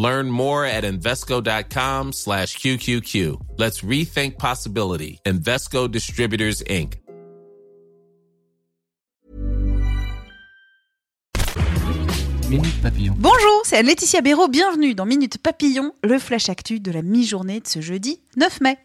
Learn more at Invesco.com slash QQQ. Let's rethink possibility. Invesco Distributors, Inc. Minute Papillon. Bonjour, c'est Laetitia Béraud. Bienvenue dans Minute Papillon, le flash actu de la mi-journée de ce jeudi 9 mai.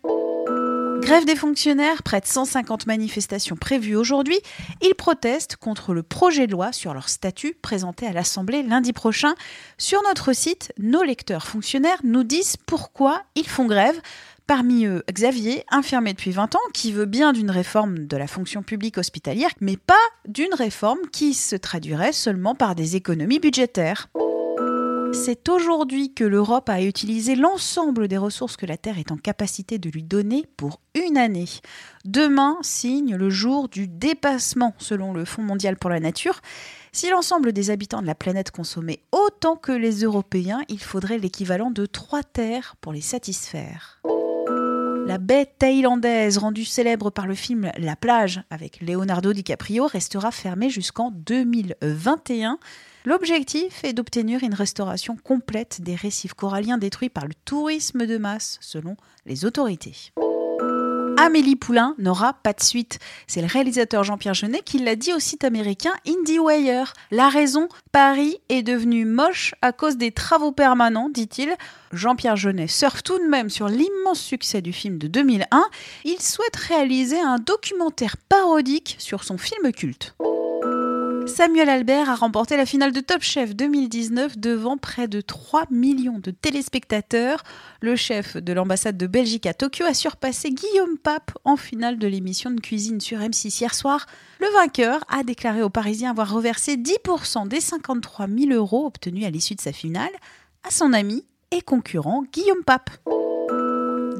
Grève des fonctionnaires, près de 150 manifestations prévues aujourd'hui. Ils protestent contre le projet de loi sur leur statut présenté à l'Assemblée lundi prochain. Sur notre site, nos lecteurs fonctionnaires nous disent pourquoi ils font grève. Parmi eux, Xavier, infirmé depuis 20 ans, qui veut bien d'une réforme de la fonction publique hospitalière, mais pas d'une réforme qui se traduirait seulement par des économies budgétaires. C'est aujourd'hui que l'Europe a utilisé l'ensemble des ressources que la Terre est en capacité de lui donner pour une année. Demain signe le jour du dépassement, selon le Fonds mondial pour la nature. Si l'ensemble des habitants de la planète consommait autant que les Européens, il faudrait l'équivalent de trois terres pour les satisfaire. La baie thaïlandaise, rendue célèbre par le film La plage avec Leonardo DiCaprio, restera fermée jusqu'en 2021. L'objectif est d'obtenir une restauration complète des récifs coralliens détruits par le tourisme de masse, selon les autorités. Amélie Poulain n'aura pas de suite. C'est le réalisateur Jean-Pierre Jeunet qui l'a dit au site américain IndieWire. La raison, Paris est devenu moche à cause des travaux permanents, dit-il. Jean-Pierre Jeunet surfe tout de même sur l'immense succès du film de 2001. Il souhaite réaliser un documentaire parodique sur son film culte. Samuel Albert a remporté la finale de Top Chef 2019 devant près de 3 millions de téléspectateurs. Le chef de l'ambassade de Belgique à Tokyo a surpassé Guillaume Pape en finale de l'émission de cuisine sur M6 hier soir. Le vainqueur a déclaré aux Parisiens avoir reversé 10% des 53 000 euros obtenus à l'issue de sa finale à son ami et concurrent Guillaume Pape.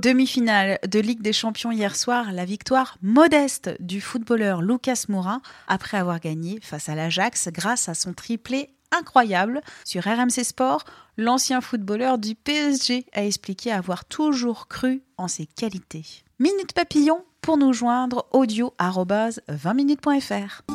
Demi-finale de Ligue des Champions hier soir, la victoire modeste du footballeur Lucas Moura après avoir gagné face à l'Ajax grâce à son triplé incroyable. Sur RMC Sport, l'ancien footballeur du PSG a expliqué avoir toujours cru en ses qualités. Minute Papillon pour nous joindre audio 20minutes.fr.